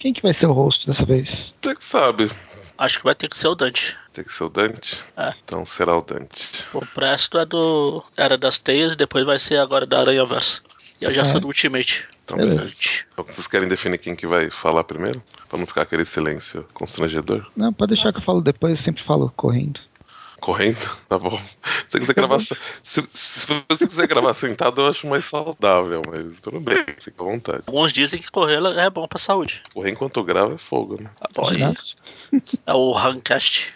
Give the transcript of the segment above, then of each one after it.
Quem que vai ser o host dessa vez? Você que sabe. Acho que vai ter que ser o Dante. Tem que ser o Dante? É. Então será o Dante. O Presto é do. Era das Teias, depois vai ser agora da Aranha Verso. E eu já É. sou do Ultimate. Então, Beleza. beleza. Então, vocês querem definir quem que vai falar primeiro? Pra não ficar aquele silêncio constrangedor? Não, pode deixar que eu falo depois, eu sempre falo correndo. Correndo? Tá bom. Se você quiser gravar, se, se você quiser gravar sentado, eu acho mais saudável, mas tudo bem, fica à vontade. Alguns dizem que correr é bom pra saúde. Correr enquanto grava é fogo, né? Tá bom, aí Né? é o Rancast.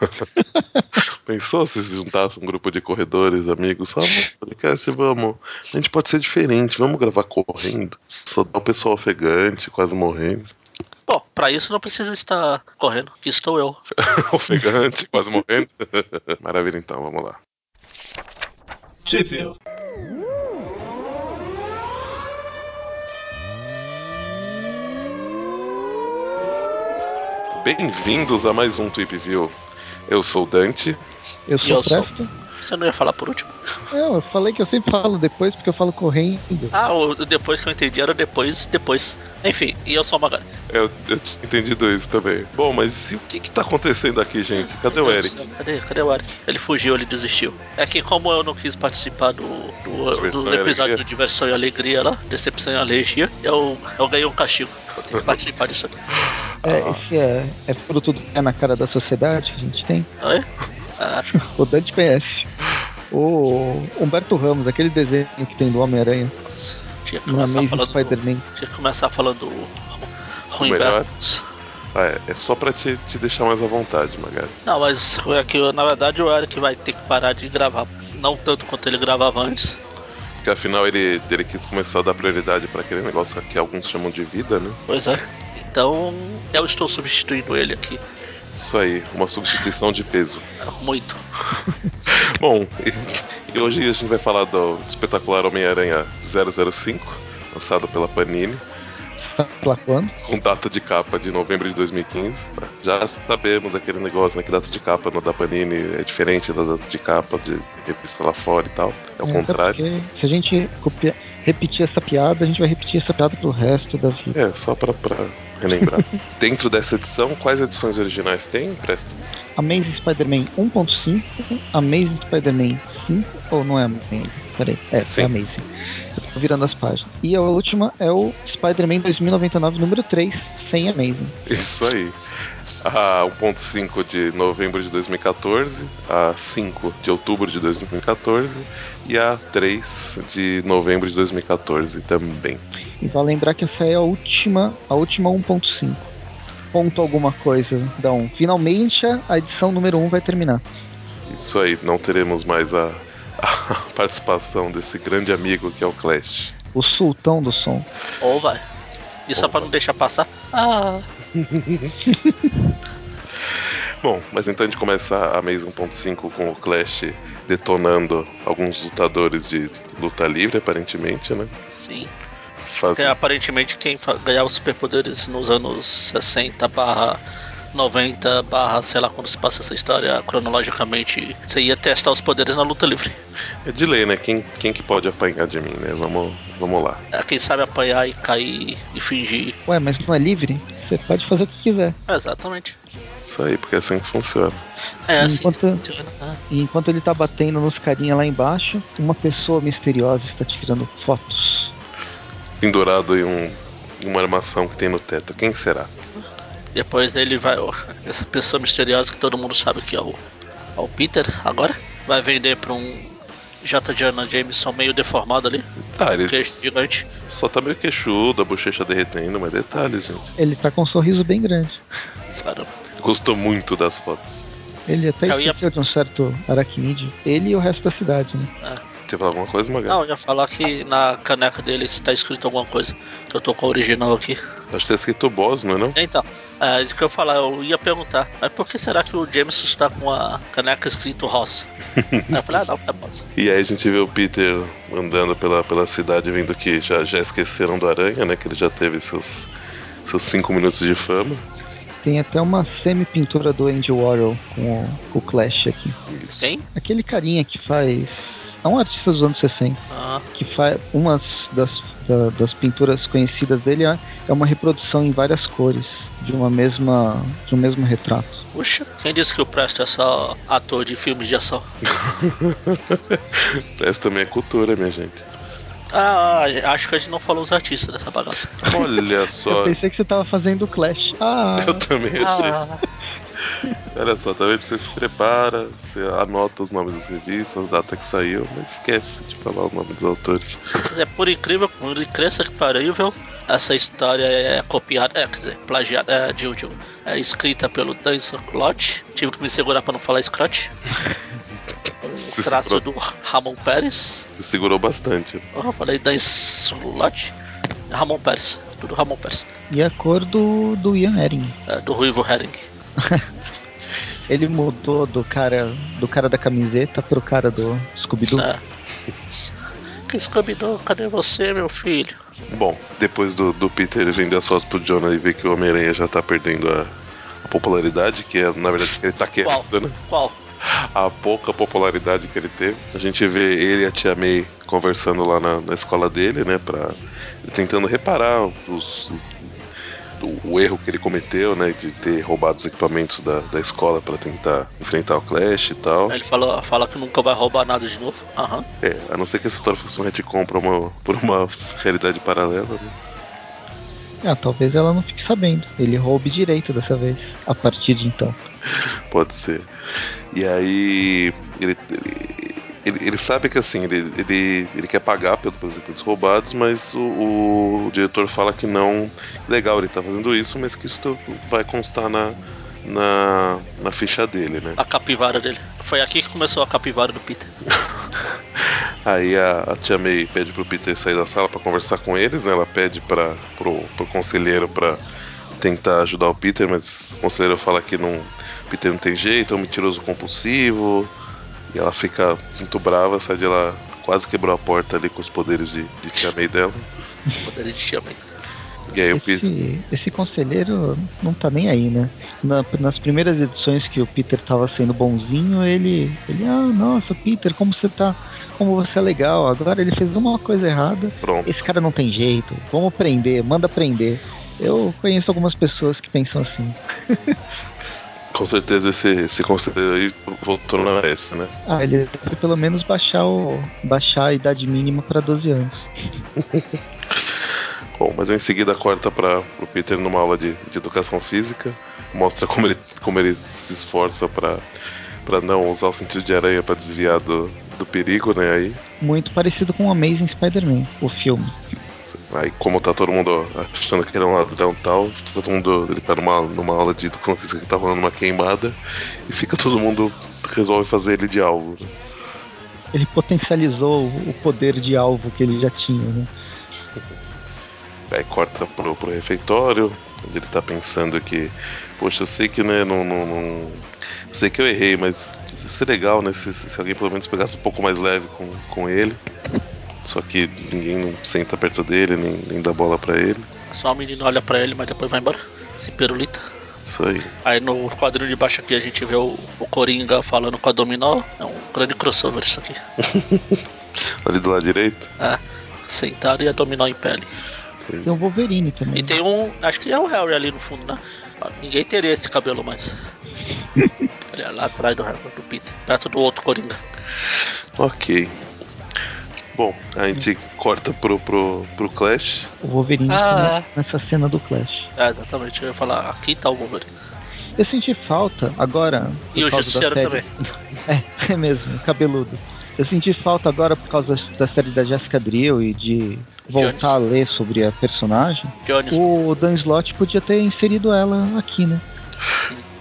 Pensou se se juntasse um grupo de corredores, amigos? Fala, "Vamos, podcast, vamos. A gente pode ser diferente, vamos gravar correndo. Só dá o pessoal ofegante, quase morrendo. Bom, pra isso não precisa estar correndo, que estou eu. ofegante, quase morrendo. Maravilha, então, vamos lá. Sheffield. Bem-vindos a mais um Tweep View. Eu sou o Dante. Eu sou eu o sou. Você não ia falar por último? Não, eu falei que eu sempre falo depois porque eu falo correndo. Ah, o depois que eu entendi era depois, depois. Enfim, e eu sou o Magari. Eu, eu tinha entendido isso também. Bom, mas e o que que tá acontecendo aqui, gente? Cadê o Eric? Cadê, cadê o Eric? Ele fugiu, ele desistiu. É que como eu não quis participar do, do, do e episódio Alegria? do Diversão e Alegria lá, Decepção e Alergia, eu, eu ganhei um castigo. Eu tenho que participar disso aqui. É, esse é, é fruto do pé na cara da sociedade que a gente tem. Oi? Ah, O Dante conhece. O Humberto Ramos, aquele desenho que tem do Homem-Aranha nossa, tinha que começar falando. Spider-Man. Tinha que começar falando? Bertos. Ah, é, é só pra te, te deixar mais à vontade, Magari. Não, mas é que na verdade o Eric vai ter que parar de gravar. Não tanto quanto ele gravava antes. Porque afinal ele, ele quis começar a dar prioridade pra aquele negócio que alguns chamam de vida, né? Pois é. Então eu estou substituindo ele aqui. Isso aí, uma substituição de peso. Muito. Bom, e, e hoje a gente vai falar do espetacular Homem-Aranha 005, lançado pela Panini, Sabe lá quando? com data de capa de novembro de 2015. Já sabemos aquele negócio, né, que data de capa no da Panini é diferente da data de capa de revista lá fora e tal. É o É, contrário. se a gente copia- repetir essa piada, a gente vai repetir essa piada pro resto da vida. É, só pra, pra relembrar. Dentro dessa edição, quais edições originais tem, Presto? Amazing Spider-Man 1.5, Amazing Spider-Man 5, ou não é Amazing? Peraí, é, Sim. é Amazing. Eu tô virando as páginas. E a última é o Spider-Man 2099, número 3, sem Amazing. Isso aí. A 1.5 de novembro de 2014, a 5 de outubro de 2014 e a 3 de novembro de 2014 também. E vale lembrar que essa é a última, a última 1.5. Ponto alguma coisa, Dão. Finalmente a edição número 1 vai terminar. Isso aí, não teremos mais a, a participação desse grande amigo que é o Clash. O sultão do som. Ou vai. E só pra não deixar passar. Ah, Bom, mas então a gente começa a mês 1.5 com o Clash detonando alguns lutadores de luta livre, aparentemente, né? sim. Faz... Porque aparentemente quem ganhava os superpoderes nos anos 60 barra 90 barra, sei lá quando se passa essa história cronologicamente, você ia testar os poderes na luta livre. É de lei, né? Quem, quem que pode apanhar de mim, né? Vamos, vamos lá. É, Quem sabe apanhar e cair e fingir. Ué, mas não é livre? Você pode fazer o que quiser. Exatamente. Isso aí, porque é assim que funciona. É assim. Enquanto- funciona. Ah, E enquanto ele tá batendo nos carinha lá embaixo, uma pessoa misteriosa está tirando fotos. Pendurado em um, uma armação que tem no teto. Quem será? Depois ele vai. ó, Essa pessoa misteriosa que todo mundo sabe que é o, é o Peter agora. Vai vender pra um J. Jonah Jameson meio deformado ali. Ah, ele Queixo gigante. só tá meio queixudo, a bochecha derretendo, mas detalhes, gente. Ele tá com um sorriso bem grande. Caramba. Gostou muito das fotos. Ele até Eu ia- esqueceu de um certo aracnídeo. Ele e o resto da cidade, né? Você falar alguma coisa, Magal? Não, eu ia falar que na caneca dele está escrito alguma coisa. Que eu tô com a original aqui. Acho que tá escrito boss, não é não? Então, é, do que eu ia falar, eu ia perguntar, mas por que será que o Jameson está com a caneca escrito Ross? Aí eu falei, ah não, é Ross. E aí a gente vê o Peter andando pela, pela cidade, vendo que já, já esqueceram do Aranha, né? Que ele já teve seus, seus cinco minutos de fama. Tem até uma semi-pintura do Andy Warhol com o, com o Clash aqui. Isso. Quem? Aquele carinha que faz. É um artista dos anos 60. Ah, que faz uma das, da- das pinturas conhecidas dele é é uma reprodução em várias cores de uma mesma de um mesmo retrato. puxa, quem disse que o Presto é só ator de filmes de ação? Essa também é cultura, minha gente. Ah, acho que a gente não falou os artistas dessa bagaça. Olha Eu só, pensei que você tava fazendo Clash. Ah, eu também achei. Ah, Olha só, tá vendo? Você se prepara, você anota os nomes das revistas, a data que saiu, mas esquece de falar o nome dos autores. Quer dizer, por incrível, por incrível que parível, essa história é copiada, é, quer dizer, plagiada, é, de, de, é escrita pelo Dan Slott. Tive que me segurar pra não falar Scott. Se Um traço segurou. do Ramon Pérez. Você segurou bastante. eu falei Dan Slott. Ramon Pérez, tudo Ramon Pérez. e a cor do, do Ian Herring. É, do Ruivo Herring. Ele mudou do cara do cara da camiseta pro cara do Scooby-Doo. Que Scooby-Doo, cadê você, meu filho? Bom, depois do, do Peter ele vender as fotos pro Jonah e ver que o Homem-Aranha já tá perdendo a, a popularidade, que é, na verdade, que ele tá Qual? querendo, né? Qual? A pouca popularidade que ele teve. A gente vê ele e a Tia May conversando lá na, na escola dele, né? Pra, tentando reparar os, o, o erro que ele cometeu, né? De ter roubado os equipamentos da, da escola pra tentar enfrentar o Clash e tal. Ele falou, fala que nunca vai roubar nada de novo. Aham. É, a não ser que essa história fosse um retcon pra uma, por uma realidade paralela, né? Ah, talvez ela não fique sabendo. Ele roube direito dessa vez, a partir de então. Pode ser. E aí ele, ele, ele sabe que assim, ele, ele, ele quer pagar pelos equipamentos roubados, mas o, o diretor fala que não. Legal, ele tá fazendo isso, mas que isso vai constar na, na, na ficha dele, né? A capivara dele. Foi aqui que começou a capivara do Peter. Aí a, a Tia May pede pro Peter sair da sala pra conversar com eles, né? Ela pede para pro, pro conselheiro pra tentar ajudar o Peter, mas o conselheiro fala que não, Peter não tem jeito, é um mentiroso compulsivo. E ela fica muito brava, sai de lá, quase quebrou a porta ali com os poderes de, de Tia May dela. Poderia de tia May. E aí o Peter. Esse, esse conselheiro não tá nem aí, né? Na- nas primeiras edições que o Peter tava sendo bonzinho, ele. ele, ah, nossa, Peter, como você tá. Como você é legal. Agora ele fez uma coisa errada. Pronto. Esse cara não tem jeito. Vamos prender, manda prender. Eu conheço algumas pessoas que pensam assim. Com certeza esse, esse conselheiro aí voltou na S, né? Ah, ele deve pelo menos baixar, o, baixar a idade mínima pra 12 anos. Bom, mas em seguida corta para o Peter numa aula de, de educação física, mostra como ele, como ele se esforça para para não usar o sentido de aranha para desviar do, do perigo, né? Aí, Muito parecido com o Amazing Spider-Man, o filme. Aí como tá todo mundo achando que ele é um ladrão e tal, todo mundo ele tá numa, numa aula de educação física que tá rolando uma queimada e fica todo mundo resolve fazer ele de alvo. né? Ele potencializou o poder de alvo que ele já tinha, né? Aí corta pro, pro refeitório, onde ele tá pensando que, poxa, eu sei que, né, não. não, não- eu sei que eu errei, mas ia ser legal, né? Se, se alguém pelo menos pegasse um pouco mais leve com, com ele. Só que ninguém não senta perto dele, nem, nem dá bola pra ele. Só o menino olha pra ele, mas depois vai embora. Se pirulita. Isso aí. Aí no quadrinho de baixo aqui a gente vê o, o Coringa falando com a Dominó. É um grande crossover isso aqui. Ali do lado direito. É. Sentado e a Dominó em pele. Tem o Wolverine também. E tem um. Acho que é o Harry ali no fundo, né? Ninguém teria esse cabelo mais. Ele é lá atrás do, Harry, do Peter, perto do outro Coringa. Ok. Bom, a gente corta pro, pro, pro Clash. O Wolverine Ah. tá nessa cena do Clash. É, exatamente. Eu ia falar, aqui tá o Wolverine. Eu senti falta agora. E o Justiceiro também. É, é mesmo, cabeludo. Eu senti falta agora por causa da série da Jessica Drill e de voltar Jones. a ler sobre a personagem. Jones. O Dan Slott podia ter inserido ela aqui, né?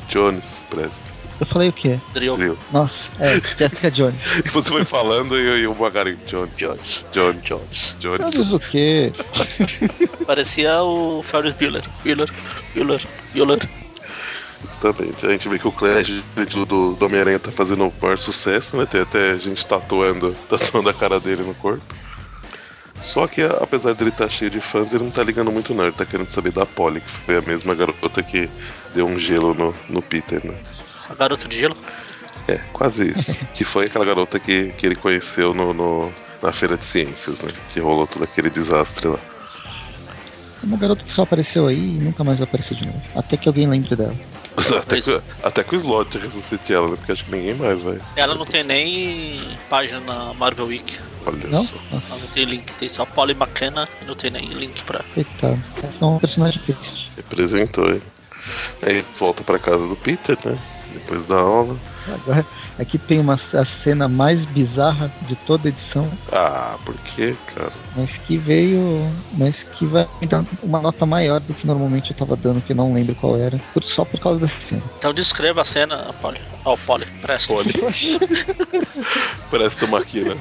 Jones, presta. Eu falei o quê? Drill. Drill. Nossa, é, Jessica Jones. E você foi falando e, e o Magari. Jones. Jones. Jones. Jones. Jones. Mas o quê? Parecia o Ferris Bueller. Bueller. Bueller. Bueller. Justamente. A gente vê que o Clash do, do, do Homem-Aranha tá fazendo o maior sucesso, né? Tem até gente tatuando, tatuando a cara dele no corpo. Só que apesar dele estar cheio de fãs, ele não tá ligando muito não. Ele tá querendo saber da Polly, que foi a mesma garota que deu um gelo no, no Peter, né? A garota de gelo. É, quase isso. que foi aquela garota que, que ele conheceu no, no, na feira de ciências, né? Que rolou todo aquele desastre lá. É uma garota que só apareceu aí e nunca mais vai aparecer de novo. Até que alguém lembre dela. até, que, até que o slot ressuscite ela, né? Porque acho que ninguém mais vai. Ela não tem nem página na Marvel Wiki. Olha Não? só. Ela não tem link, tem só Polly McKenna e não tem nem link pra. coitado. Essa é um personagem triste. Representou ele. Aí volta pra casa do Peter, né? Depois da aula. Agora, aqui tem uma, a cena mais bizarra de toda a edição, Ah, por quê, cara? mas que veio. Mas que vai dar uma nota maior do que normalmente eu tava dando, que eu não lembro qual era, por- só por causa dessa cena. Então descreva a cena, Polly. Ó, Polly, presta. Polly. Parece tomar aqui, né?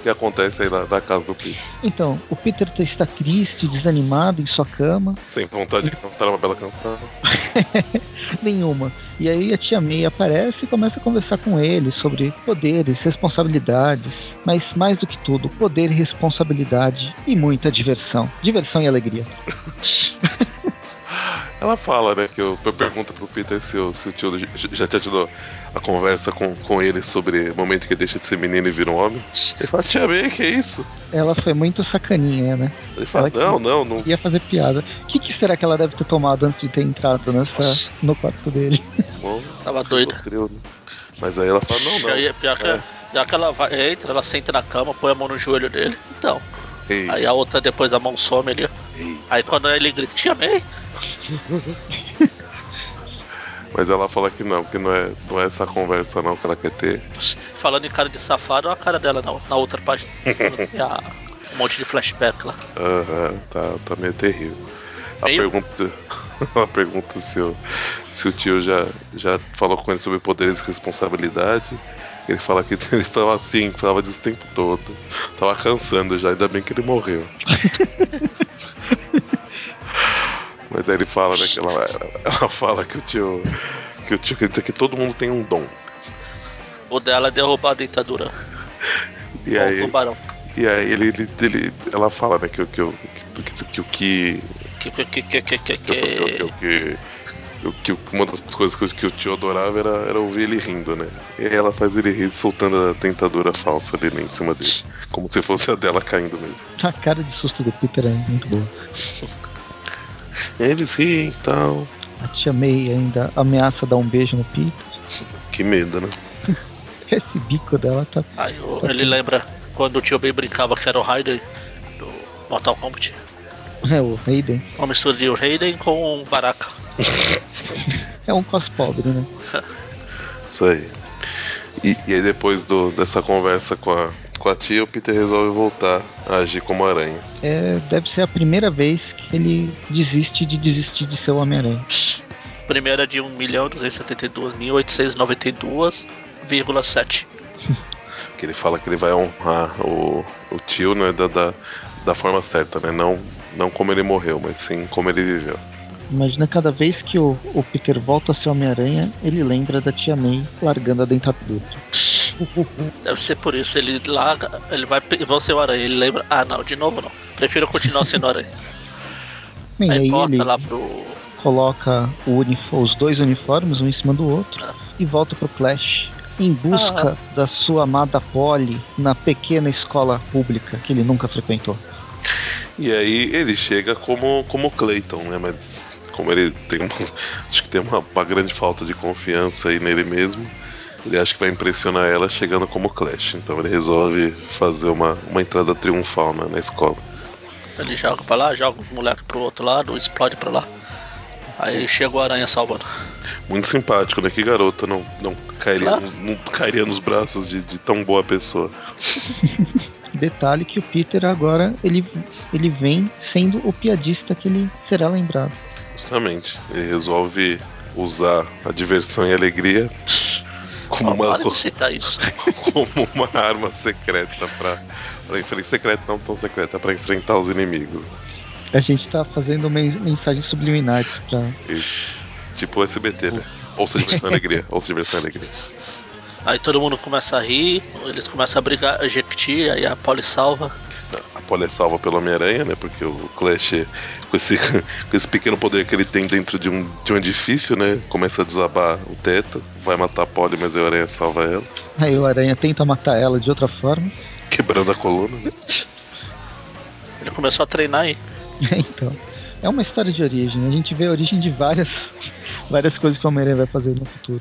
O que acontece aí na, na casa do Peter? Então, o Peter está triste, desanimado em sua cama, Sem vontade de cantar uma bela canção. nenhuma. E aí a tia May aparece e começa a conversar com ele sobre poderes, responsabilidades, mas mais do que tudo, poder e responsabilidade e muita diversão. Diversão e alegria. Ela fala, né, que eu, eu pergunta pro Peter se, o- se o tio já, já tinha tido a conversa com, com ele sobre o momento que ele deixa de ser menino e vira um homem. Ele fala, tia May, que é isso? Ela foi muito sacaninha, né? Ele fala, não, não, não. Ia fazer piada. O que, que será que ela deve ter tomado antes de ter entrado nessa Nossa. no quarto dele? Bom, Tava doida. Né? Mas aí ela fala, não, não. Aí, pior que, É. pior que ela vai, entra, ela senta na cama, põe a mão no joelho dele. Então. Ei, Aí a outra depois a mão some ali. Aí quando ele grita, te amei. Mas ela fala que não, que não é, não é essa conversa não que ela quer ter. Falando em cara de safado, olha a cara dela na, na outra página. A- um monte de flashback lá. Aham, tá, tá meio terrível. A Meio? pergunta, ela pergunta se o, se o tio já, já falou com ele sobre poderes e responsabilidade. Ele fala que ele falava assim, falava disso o tempo todo. Tava cansando já, ainda bem que ele morreu. Mas aí ele fala, né, ela, ela, fala que o tio. Que o tio que todo mundo tem um dom. O dela é derrubar a ditadura. E Ou aí, tubarão. E aí ele, ele, ele, ela fala, né, que o que. Que o que. Que que que que que que que que uma das coisas que, que o tio adorava era, era ouvir ele rindo, né? E aí ela faz ele rir soltando a tentadora falsa dele em cima dele. Como se fosse a dela caindo mesmo. A cara de susto do Peter é muito boa. Eles riem e tal. A tia May ainda ameaça dar um beijo no Peter. Que medo, né? Esse bico dela tá. Aí o- ele lembra quando o tio Ben brincava que era o Raiden do Mortal Kombat. É o Hayden. Uma mistura de Raiden com Baraka. É um cos pobre, né? Isso aí. E, e aí depois do, dessa conversa com a, com a tia, o Peter resolve voltar a agir como aranha. É, deve ser a primeira vez que ele desiste de desistir de ser o Homem-Aranha. Primeira de 1.272.892,7. Que ele fala que ele vai honrar o, o tio, né, da, da, da forma certa, né? Não, não como ele morreu, mas sim como ele viveu. Imagina cada vez que o, o Peter volta a ser Homem-Aranha, ele lembra da tia May largando a dentadura. Deve ser por isso. Ele larga, ele vai, vão ser o aranha. Ele lembra, ah não, de novo não. Prefiro continuar sendo aranha. Bem, Aí aí ele lá pro. coloca os dois uniformes um em cima do outro Ah. e volta pro Flash em busca da sua amada Polly na pequena escola pública que ele nunca frequentou. E aí ele chega como, como Clayton, né? Mas como ele tem uma, acho que tem uma, uma grande falta de confiança aí nele mesmo, ele acha que vai impressionar ela chegando como Clash. Então ele resolve fazer uma, uma entrada triunfal na, na escola. Ele joga pra lá, joga o moleque pro outro lado, explode pra lá. Aí chega o aranha salvando. Muito simpático, né? Que garota não, não, cairia, Claro. nos- não cairia nos braços de, de tão boa pessoa. Detalhe que o Peter agora ele, ele vem sendo o piadista que ele será lembrado. Justamente. Ele resolve usar a diversão e a alegria como Ó, uma, para de citar isso. como uma arma secreta pra, pra enfrentar. Secreta não tão secreta, pra enfrentar os inimigos. A gente tá fazendo men- mensagens subliminares pra. Isso. Tipo o SBT, né? Ouça diversão e alegria. Ouça diversão e alegria. Aí todo mundo começa a rir, eles começam a brigar, a Jequiti, aí a Polly salva. A Polly é salva pelo Homem-Aranha, né? Porque o Clash, com esse, com esse pequeno poder que ele tem dentro de um, de um edifício, né? Começa a desabar o teto, vai matar a Polly, mas aí o Aranha salva ela, Aí o Aranha tenta matar ela de outra forma. quebrando a coluna, né? Ele começou a treinar aí. então, é uma história de origem. A gente vê a origem de várias, várias coisas que o Homem-Aranha vai fazer no futuro.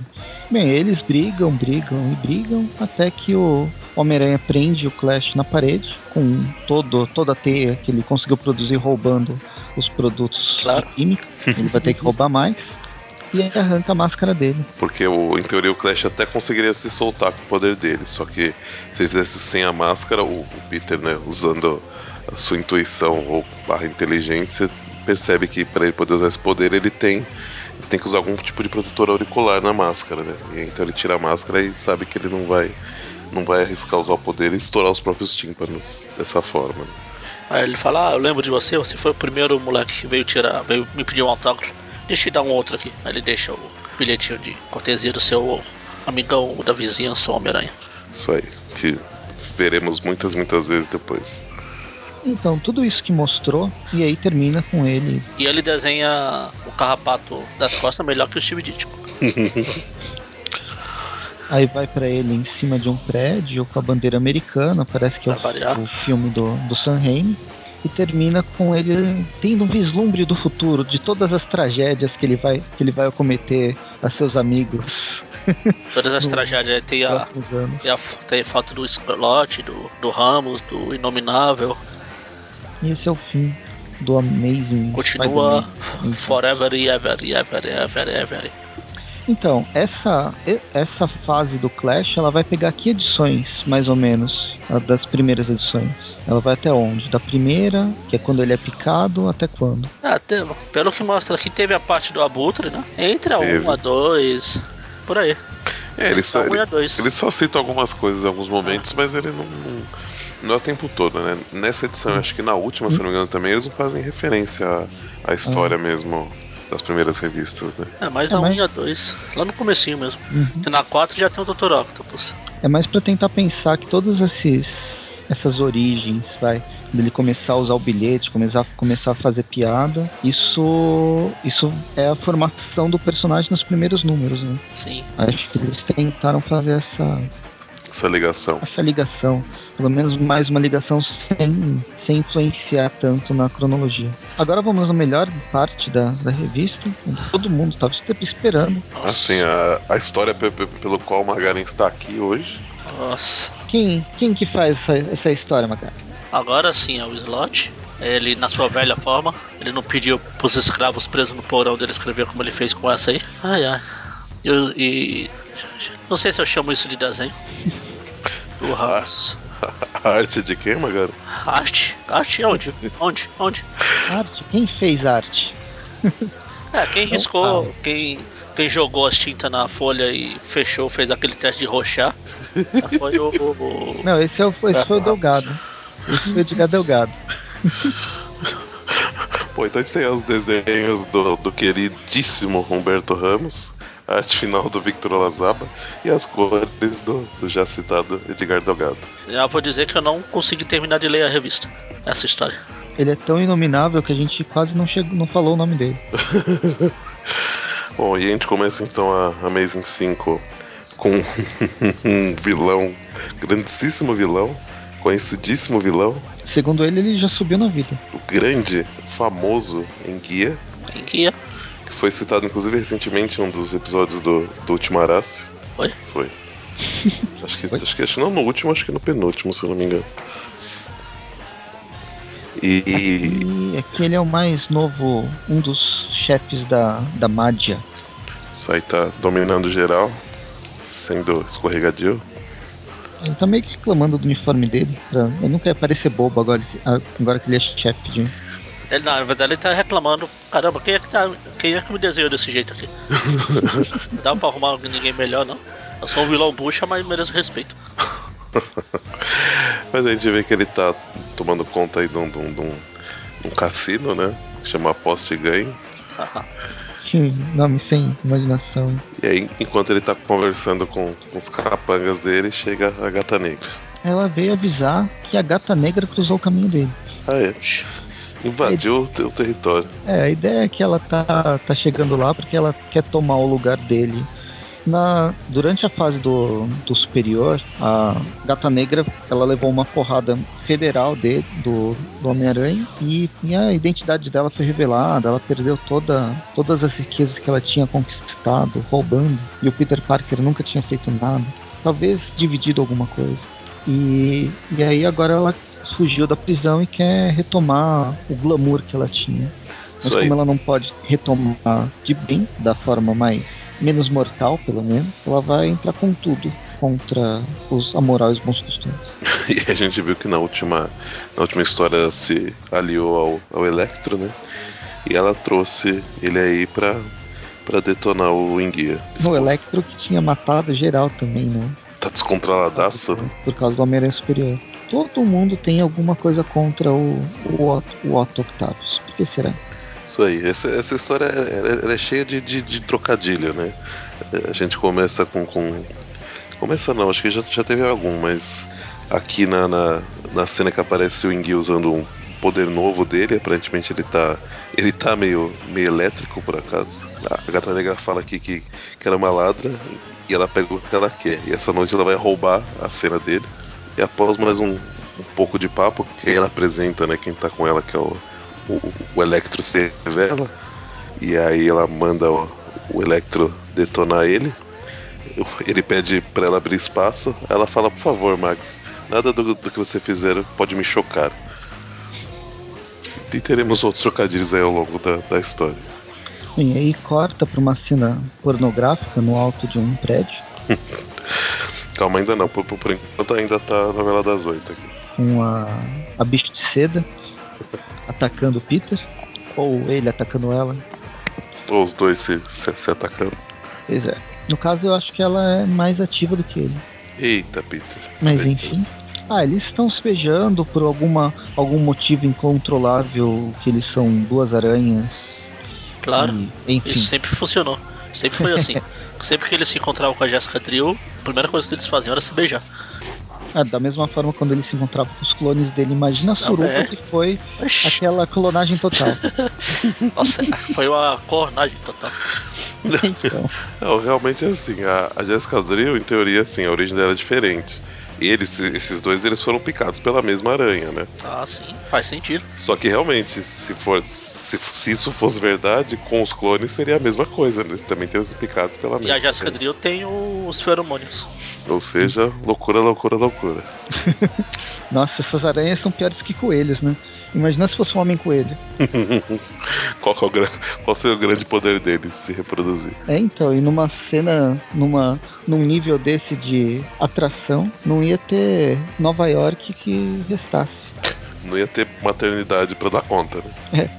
Bem, eles brigam, brigam e brigam até que o Homem-Aranha prende o Clash na parede com todo, toda a teia que ele conseguiu produzir roubando os produtos Claro. de química. Ele vai ter que roubar mais. E arranca a máscara dele. Porque o, em teoria o Clash até conseguiria se soltar com o poder dele, só que se ele fizesse sem a máscara, o, o Peter, né, usando a sua intuição ou barra inteligência, percebe que para ele poder usar esse poder ele tem, tem que usar algum tipo de protetor auricular na máscara, né? E então ele tira a máscara e sabe que ele não vai não vai arriscar usar o poder e estourar os próprios tímpanos dessa forma. né? Aí ele fala, ah, eu lembro de você, você foi o primeiro moleque que veio tirar, veio me pedir um autógrafo. Deixa eu dar um outro aqui. Aí ele deixa o bilhetinho de cortesia do seu amigão da vizinhança, o Homem-Aranha. Isso aí, que veremos muitas, muitas vezes depois. Então, tudo isso que mostrou, e aí termina com ele. E ele desenha o carrapato das costas melhor que o Steve Ditko. Aí vai pra ele em cima de um prédio com a bandeira americana, parece que é o, o filme do, do Sam Raimi. E termina com ele tendo um vislumbre do futuro, de todas as tragédias que ele vai, que ele vai cometer a seus amigos Todas as tragédias. Tem a, tem a, tem a foto do Scott, do, do Ramos, do Inominável. E esse é o fim do Amazing Continua Spider-Man. forever e ever, e ever, e ever, e ever. Então, essa, essa fase do Clash, ela vai pegar que edições, mais ou menos, das primeiras edições? Ela vai até onde? Da primeira, que é quando ele é picado, até quando? Ah, tem- pelo que mostra aqui, teve a parte do Abutre, né? Entre a Teve. 1, a 2, por aí. É, ele só, 1 e ele, a 2. ele só cita algumas coisas em alguns momentos, mas ele não, não, não é o tempo todo, né? Nessa edição, acho que na última, se não me engano, também, eles não fazem referência à, à história mesmo das primeiras revistas, né? É, mais É, a 1 mas- e a 2. Lá no comecinho mesmo. Uhum. Na 4 já tem o Dr. Octopus. É mais pra tentar pensar que todos esses essas origens, vai, dele começar a usar o bilhete, começar, começar a fazer piada, isso isso é a formação do personagem nos primeiros números, né? Sim. Acho que eles tentaram fazer essa Essa ligação. essa ligação, pelo menos mais uma ligação sem, sem influenciar tanto na cronologia. Agora vamos na melhor parte da, da revista, onde todo mundo estava esperando. Assim, a, a história pe- pe- pelo qual o Magaren está aqui hoje. Nossa. Quem, quem que faz essa, essa história, Macaco? Agora sim é o Slot. Ele, na sua velha forma, ele não pediu pros escravos presos no porão dele escrever como ele fez com essa aí. Ai, ai. Eu, e. Não sei se eu chamo isso de desenho. Do Ramos. A arte de quem, Magaren? Arte? Arte? Onde? Onde? Onde? Arte? Quem fez arte? É, quem Não riscou, quem, quem jogou as tintas na folha e fechou, fez aquele teste de roxar, foi o. o- Não, esse, é o, esse foi o Delgado. Esse foi o Edgar Delgado. Pô, então a gente tem os desenhos do, do queridíssimo Humberto Ramos, a arte final do Victor Olazaba e as cores do, do já citado Edgar Delgado. Já vou dizer que eu não consegui terminar de ler a revista. Essa história. Ele é tão inominável que a gente quase não, chegou, não falou o nome dele. Bom, e a gente começa então a Amazing 5 com um vilão, grandíssimo vilão, conhecidíssimo vilão, Segundo ele, ele já subiu na vida. o grande, famoso em guia, foi citado inclusive recentemente em um dos episódios do, do Último Arácio. Foi? Foi. acho, que, Foi? acho que acho que não no último, acho que no penúltimo, se eu não me engano. E, E aqui ele é o mais novo, um dos chefes da, da Mádia. isso aí tá dominando geral, sendo escorregadio. Ele tá meio que reclamando do uniforme dele. Pra, ele não quer parecer bobo agora, agora que ele é chefe de. Ele, na verdade, ele tá reclamando. Caramba, quem é que, tá, quem é que me desenhou desse jeito aqui? Não dá pra arrumar ninguém melhor, não. Eu sou um vilão bucha, mas mereço respeito. Mas a gente vê que ele tá tomando conta aí de um, de um, de um- de um cassino, né? Que chama Aposte e Ganhe. Que nome sem imaginação. E aí, enquanto ele tá conversando com, com os capangas dele, chega a gata negra. ela veio avisar que a gata negra cruzou o caminho dele. Ah, é. Invadiu o território. É, a ideia é que ela tá, tá chegando lá porque ela quer tomar o lugar dele. Na, durante a fase do, do superior, a Gata Negra ela levou uma porrada federal de, do, do Homem-Aranha e, e a identidade dela foi revelada. Ela perdeu toda, todas as riquezas que ela tinha conquistado, roubando. E o Peter Parker nunca tinha feito nada. Talvez dividido alguma coisa. E, e aí agora ela fugiu da prisão e quer retomar o glamour que ela tinha. Mas como ela não pode retomar de bem, da forma mais menos mortal, pelo menos, ela vai entrar com tudo contra os a moral e os bons costumes. E a gente viu que na última, na última história ela se aliou ao, ao Electro, né? E ela trouxe ele aí pra, pra detonar o Enguia. O Electro que tinha matado geral também, né? Tá descontroladaço? Por causa do Homem-Aranha Superior. Todo mundo tem alguma coisa contra o, o, Otto, o Otto Octavius. Por que será? Isso aí, essa, essa história ela é cheia de, de, de trocadilho, né? A gente começa com. com... Começa não, acho que já, já teve algum, mas aqui na, na, na cena que aparece o Ingui usando um poder novo dele, aparentemente ele tá. Ele tá meio, meio elétrico por acaso. A gata negra fala aqui que, que ela é uma ladra e ela pega o que ela quer. E essa noite ela vai roubar a cena dele. E após mais um, um pouco de papo, que ela apresenta, né, quem tá com ela, que é o, o, o Electro se revela. E aí ela manda o, o Electro detonar ele. Ele pede pra ela abrir espaço. Ela fala, por favor, Max, nada do, do que você fizer pode me chocar. E teremos outros trocadilhos aí ao longo da, da história. Bem, aí corta pra uma cena pornográfica no alto de um prédio, Calma, ainda não. Por, por- por enquanto ainda tá na novela das oito aqui. com a, a bicho de seda atacando o Peter, ou ele atacando ela. Ou os dois se, se, se atacando. Pois é. No caso, eu acho que ela é mais ativa do que ele. Eita, Peter. Mas enfim. Ah, eles estão se beijando por alguma, algum motivo incontrolável, que eles são duas aranhas. Claro. E, enfim. Isso sempre funcionou. Sempre foi assim. sempre que eles se encontravam com a Jessica Drill, a primeira coisa que eles faziam era se beijar. Ah, da mesma forma quando ele se encontrava com os clones dele, imagina a suruba é. que foi Oxi. aquela clonagem total. Nossa, foi uma cornagem total. então, Não, realmente é assim. A, a Jessica Drill, em teoria, assim, a origem dela é diferente. Eles, esses dois, eles foram picados pela mesma aranha, né? Ah, sim, faz sentido. Só que realmente, se for, se, se isso fosse verdade, com os clones seria a mesma coisa. né? Eles também teriam sido picados pela E mesma. a Jessica Drill tem os feromônios. Ou seja, loucura, loucura, loucura. nossa, essas aranhas são piores que coelhos, né? Imagina se fosse um homem coelho. qual, que é o, gran- qual seria o grande poder dele se reproduzir? É, então, e numa cena, numa, num nível desse de atração, não ia ter Nova York que restasse. Não ia ter maternidade pra dar conta, né?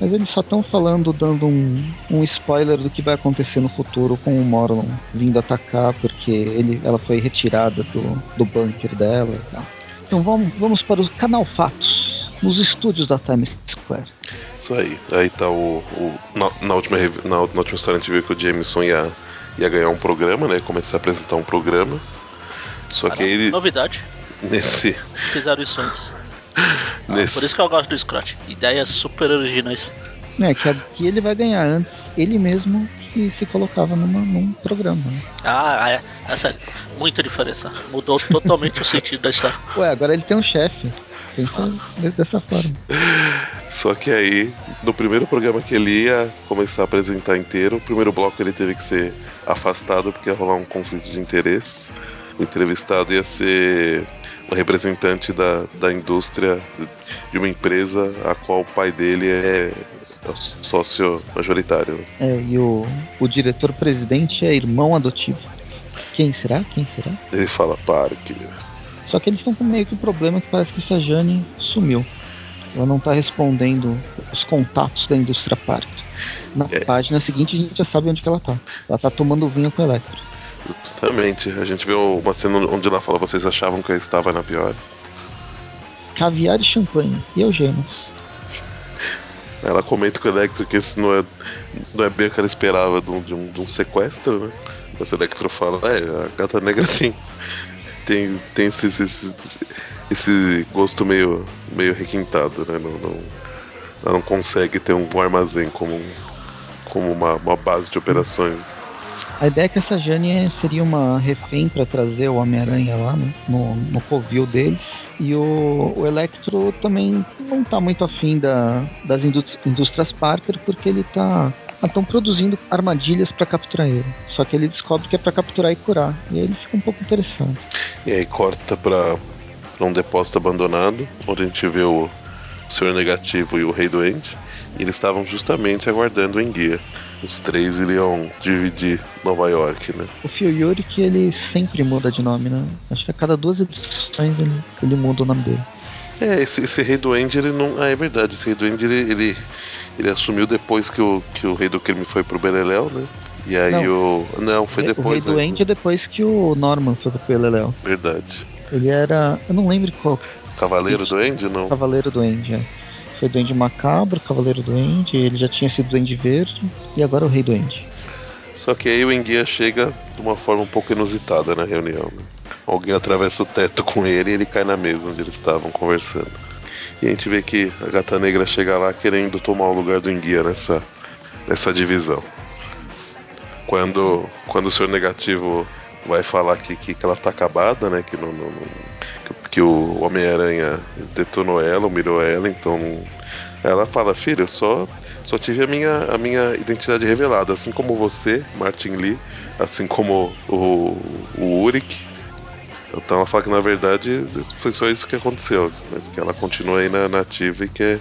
Mas eles só estão falando, dando um, um spoiler do que vai acontecer no futuro com o Morlon vindo atacar, porque ele, ela foi retirada do, do bunker dela e tal. Então vamos, vamos para o canal Fatos, nos estúdios da Times Square. Isso aí. Aí tá o. o- na, na última, na, na última história a gente viu que o Jameson ia, ia ganhar um programa, né? Começar a apresentar um programa. Só que Caramba, ele. Novidade. Nesse. Fizeram isso antes. nesse Por isso que eu gosto do Scrot. Ideias super originais. É, que aqui ele vai ganhar antes, ele mesmo que se colocava numa, num programa. né? Ah, é. É sério. Muita diferença. Mudou totalmente o sentido da história. Ué, agora ele tem um chefe. Pensa de- dessa forma. Só que aí, no primeiro programa que ele ia começar a apresentar inteiro, o primeiro bloco ele teve que ser afastado porque ia rolar um conflito de interesse. O entrevistado ia ser um representante da, da indústria de uma empresa a qual o pai dele é sócio majoritário. É, e o, o diretor-presidente é irmão adotivo. Quem será? Quem será? Ele fala, Parque. Só que eles estão com meio que um problema que parece que essa Jane sumiu. Ela não tá respondendo os contatos da indústria Parker. Na É. página seguinte a gente já sabe onde que ela tá. Ela tá tomando vinho com o Electro. Justamente, a gente viu uma cena onde ela fala, vocês achavam que eu estava na pior? Caviar e champanhe. E Eugênios. Ela comenta com o Electro que esse não é, não é bem o que ela esperava de um, de um, de um sequestro, né? Mas o Electro fala, é, a gata negra tem, tem, tem esse, esse, esse gosto meio, meio requintado, né? Não, não, ela não consegue ter um armazém como, como uma, uma base de operações. A ideia é que essa Jane seria uma refém para trazer o Homem-Aranha lá, né? No, no covil deles. E o, o Electro também não tá muito afim da, das indústrias Parker, porque ele tá. Estão produzindo armadilhas para capturar ele. Só que ele descobre que é para capturar e curar. E aí ele fica um pouco interessado. E aí corta pra um depósito abandonado, onde a gente vê o Senhor Negativo e o Rei Doente. E eles estavam justamente aguardando o enguia. Os três iriam dividir Nova York, né? O Yuri que ele sempre muda de nome, né? Acho que a cada duas edições ele, ele muda o nome dele. É, esse, esse Rei do End, ele não. Ah, é verdade, esse Rei do End, ele, ele, ele, assumiu depois que o, que o Rei do Crime foi pro Beleléu, né? E aí não. o. Não, foi depois. O Rei do End é depois que o Norman foi pro Beleléu. Verdade. Ele era. Eu não lembro qual. Cavaleiro do End, não? Cavaleiro do End, é. Foi Duende Macabro, Cavaleiro Duende, ele já tinha sido Duende Verde e agora o Rei Duende. Só que aí o Enguia chega de uma forma um pouco inusitada na reunião. Né? Alguém atravessa o teto com ele e ele cai na mesa onde eles estavam conversando. E a gente vê que a gata negra chega lá querendo tomar o lugar do Enguia nessa, nessa divisão. Quando, quando o senhor negativo vai falar que, que, que ela tá acabada, né? Que não, não, não que o Homem-Aranha detonou ela, mirou ela, então ela fala, filho, eu só, só tive a minha, a minha identidade revelada, assim como você, Martin Lee, assim como o, o Uric. Então ela fala que na verdade foi só isso que aconteceu, mas que ela continua aí na nativa e quer,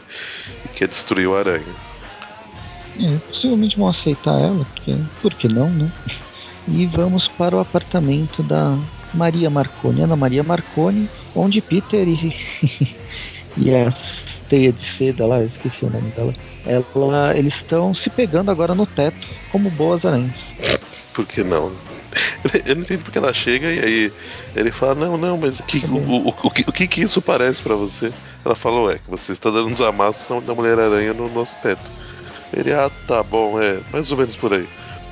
e quer destruir o Aranha. É, possivelmente vão aceitar ela, porque, por que não, né? E vamos para o apartamento da Maria Marconi, Ana Maria Marconi, onde Peter e, e a teia de seda lá, esqueci o nome dela, ela, eles estão se pegando agora no teto como boas aranhas. Por que não? Eu não entendo porque ela chega e aí ele fala, não, não, mas que, o, o, o, que, o que que isso parece para você? Ela falou, é, que você está dando uns amassos da Mulher-Aranha no nosso teto. Ele, ah, tá bom, é, mais ou menos por aí.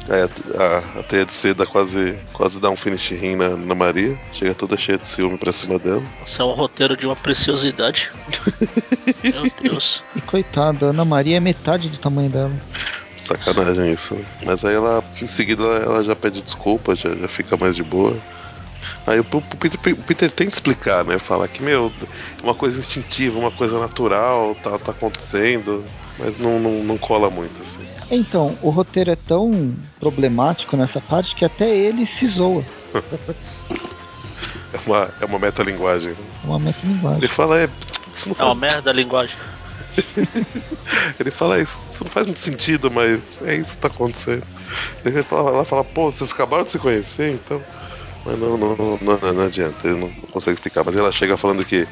É, a, a teia de seda quase, quase dá um finish rim na, na Maria. Chega toda cheia de ciúme pra cima dela. Isso é um roteiro de uma preciosidade. Meu Deus. E coitada, a Ana Maria é metade do tamanho dela. Sacanagem isso, né? Mas aí ela, em seguida, ela já pede desculpa, já, já fica mais de boa. Aí o, o, Peter, o Peter tem que explicar, né? Falar que, meu, é uma coisa instintiva, uma coisa natural, tá, tá acontecendo. Mas não, não, não cola muito, assim. Então, o roteiro é tão problemático nessa parte que até ele se zoa. é uma, é uma metalinguagem. Né? É uma metalinguagem. Ele fala, é. Isso não faz... É uma merda a linguagem. ele fala, isso não faz muito sentido, mas é isso que tá acontecendo. Ele fala, ela fala, pô, vocês acabaram de se conhecer, então. Mas não, não, não, não, não adianta, ele não consegue explicar. Mas ela chega falando que,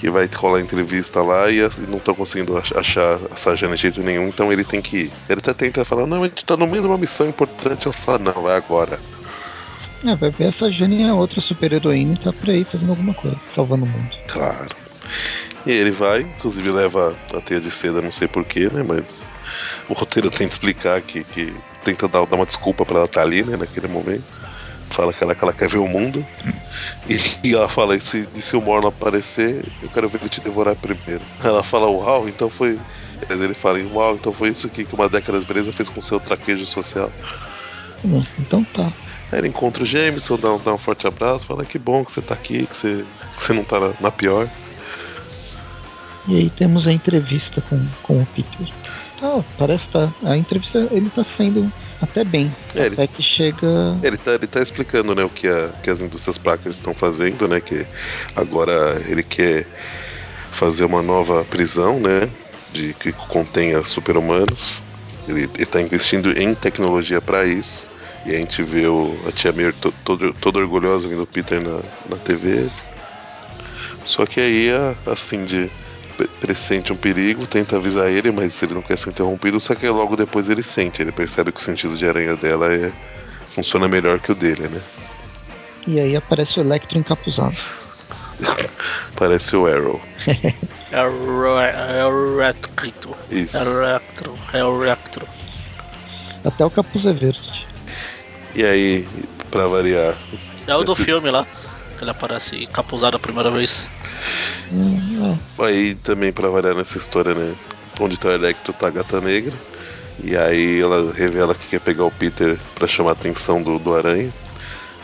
que vai rolar entrevista lá e, e não estão conseguindo achar a Sajana de jeito nenhum, então ele tem que ir. Ele até tenta falar, não, a gente tá no meio de uma missão importante. Ela fala, não, vai agora. É, vai ver essa Jane é outra super-heroína e tá por aí fazendo alguma coisa, salvando o mundo. Claro. E ele vai, inclusive leva a teia de seda, não sei porquê, né? Mas o roteiro tenta explicar que, que tenta dar, dar uma desculpa para ela estar tá ali, né, naquele momento fala que ela, que ela quer ver o mundo. E, e ela fala: e se, e se o Morno aparecer, eu quero ver ele te devorar primeiro. Ela fala: Uau, então foi. Ele fala: Uau, então foi isso que, que uma década de beleza fez com seu traquejo social. Hum, então tá. Aí ele encontra o Jameson, dá, dá um forte abraço, fala: Que bom que você tá aqui, que você, que você não tá na, na pior. E aí temos a entrevista com, com o Peter. Ah, parece que tá, a entrevista ele tá sendo até bem. É, até ele, que chega. Ele tá, ele tá explicando né, o que, a, que as indústrias placas estão fazendo, né? Que agora ele quer fazer uma nova prisão, né? De, que contenha super-humanos. Ele, está investindo em tecnologia para isso. E a gente vê o, a Tia Mir toda todo orgulhosa vendo o Peter na, na TV. Só que aí a, a Cindy pressente um perigo, tenta avisar ele, mas ele não quer ser interrompido, só que logo depois ele sente, ele percebe que o sentido de aranha dela é, funciona melhor que o dele, né? E aí aparece o Electro encapuzado. Parece o Arrow. Arrow, Electro. Isso. Electro, Electro. Até o capuz é verde. E aí, pra variar. É o do filme lá. Que ele aparece encapuzado a primeira vez. Hum, Aí também pra variar nessa história, né? Onde tá o Electro tá a gata negra. E aí ela revela que quer pegar o Peter pra chamar a atenção do, do Aranha.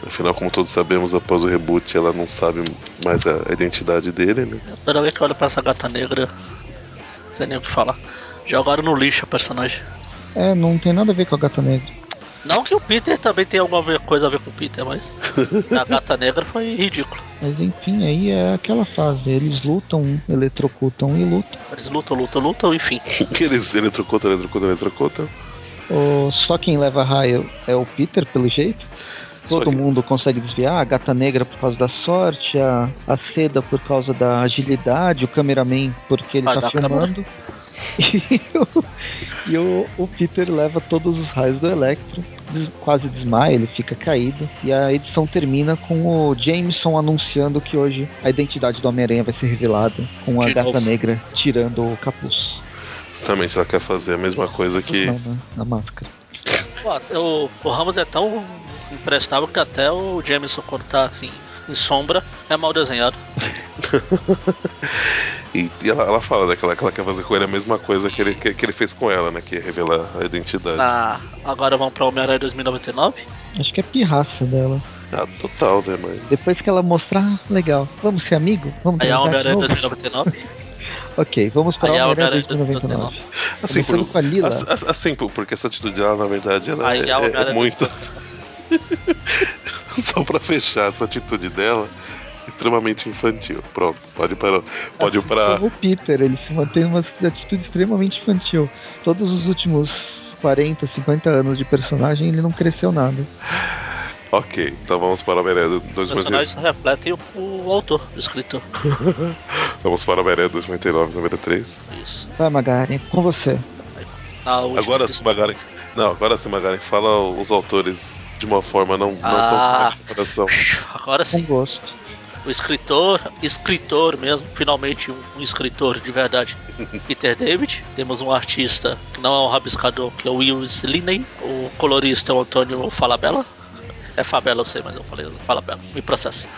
Afinal, como todos sabemos, após o reboot ela não sabe mais a, a identidade dele, né? Toda vez que eu olho pra essa gata negra, não sei nem o que falar. Jogaram no lixo a personagem. é, não tem nada a ver com a gata negra. Não que o Peter também tenha alguma coisa a ver com o Peter, mas a gata negra foi ridículo. Mas enfim, aí é aquela fase. Eles lutam, eletrocutam e lutam. Eles lutam, lutam, lutam, enfim. Que eles eletrocutam, eletrocutam, eletrocutam. O- só quem leva raio é o Peter, pelo jeito. Todo mundo consegue desviar. A gata negra por causa da sorte, a, a seda por causa da agilidade, o cameraman porque ele Ah, tá filmando. E, o, e o, o Peter leva todos os raios do Electro, des- quase desmaia, ele fica caído. E a edição termina com o Jameson anunciando que hoje a identidade do Homem-Aranha vai ser revelada, com a gata negra tirando o capuz. Justamente ela quer fazer a mesma coisa que. Não, na, na máscara. Pô, o, o Ramos é tão imprestável que até o Jameson, quando tá assim, em sombra, é mal desenhado. E, e ela, ela fala né, que ela, que ela quer fazer com ele a mesma coisa que ele, que, que ele fez com ela, né? Que é revelar a identidade. Na, agora vamos pra Homem-Aranha 2099. Acho que é pirraça dela. Ah, total, né? Mas. Depois que ela mostrar, ah, legal, vamos ser amigo? Vamos Aí é de Homem-Aranha novo? 2099. Ok, vamos para Aí é Homem-Aranha Homem-Aranha 2099. Assim, por- com a Lila. ass- ass- assim, por- porque essa atitude dela, na verdade, ela é, é é- muito. Só pra fechar essa atitude dela, extremamente infantil. Pronto, pode ir para. Pode ir Assim pra. como o Peter, ele se mantém numa atitude extremamente infantil. Todos os últimos 40, 50 anos de personagem, ele não cresceu nada. Ok, então vamos para o Homem-Aranha Os 2099. personagens refletem o, o autor, o escritor. Vamos para o Homem-Aranha 2099, número 3. Isso. Vai, Magari, com você. Agora sim, edição- Magaren. Não, agora sim, Magaren, fala os autores de uma forma não, não Ah. tão comparação. Agora Com sim, gosto. o escritor, escritor mesmo, finalmente um, um escritor de verdade. Peter David, temos um artista que não é um rabiscador, que é o Will Sliney, o colorista é o Antônio Falabella. É Fabella, eu sei, mas eu falei Falabella, me processa.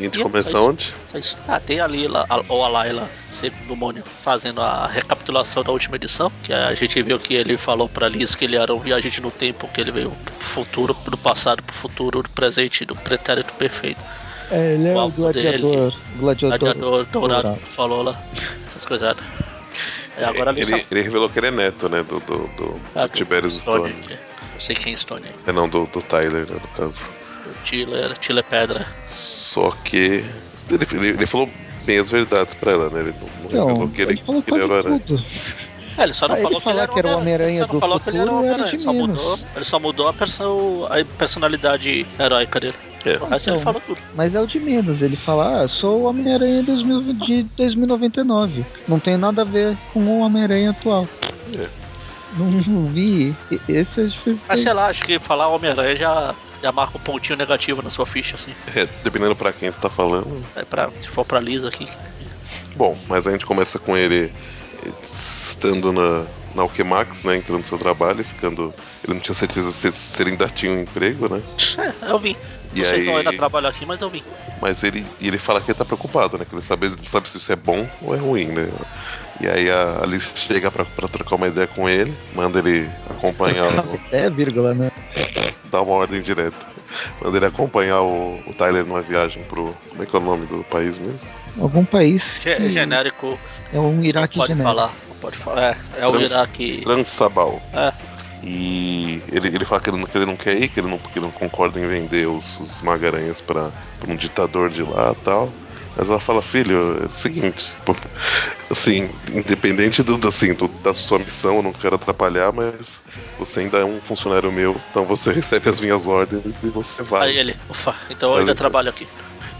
E a gente E é começa onde? Isso. Ah, tem a Lila, a- ou a Laila, sempre do Mônio, fazendo a recapitulação da última edição, que a gente viu que ele falou pra Liz que ele era um viajante no tempo, que ele veio do futuro, do passado pro futuro, do presente, do pretérito perfeito. É, ele é O o gladiador. Gladiador, Gladiador dourado, dourado. falou lá, essas coisas. É, agora ele, Ele, ele revelou que ele é neto, né? Do, do, do, Ah, do Tiberius Stone. Não sei quem é Stone. É não, do, do Tyler, né, no caso. O Tiller, Tiller Pedra. Só que. Ele, ele, ele falou bem as verdades pra ela, né? Ele não, não Então, revelou que ele, ele falou que ele era o aranha. tudo. É, ele só não Ah, ele falou que ele era que era o Ele Homem-Aranha só não do falou que ele era o Homem-Aranha. de Só mudou, ele só mudou a, perso a personalidade heróica dele. É. O resto ele Então. fala tudo. Mas é o de menos. Ele fala, ah, sou o Homem-Aranha 2000 de 2099. Não tem nada a ver com o Homem-Aranha atual. É. Não, não vi. Esse é diferente. Mas sei lá, acho que falar Homem-Aranha já, já marca um pontinho negativo na sua ficha, assim. É, dependendo pra quem você tá falando. É pra, se for pra Lisa aqui. Bom, mas a gente começa com ele estando na, na Alquemax, né? Entrando no seu trabalho e ficando. Ele não tinha certeza se, se ele ainda tinha um emprego, né? É, eu vim. E Não sei aí- se eu ainda trabalho aqui, mas eu vim. Mas ele, ele fala que ele tá preocupado, né? Que ele sabe, não sabe se isso é bom ou é ruim, né? E aí a Alice chega pra, pra trocar uma ideia com ele, manda ele acompanhar, o, É, vírgula, né? dá uma ordem direta. Manda ele acompanhar o, o Tyler numa viagem pro. Como é que é o nome do país mesmo? Algum país. Que genérico, É um Iraque pode genérico. falar. Pode falar. É, é o Trans- Iraque. Transabal. É. E ele, ele fala que ele, não, que ele não quer ir, que ele não, que ele não concorda em vender os, os magaranhas pra, pra um ditador de lá tal. Mas ela fala, filho, é o seguinte, pô, assim, independente do, assim, do- da sua missão, eu não quero atrapalhar, mas você ainda é um funcionário meu, então você recebe as minhas ordens e você vai. Aí ele, ufa, então eu ainda trabalho aqui.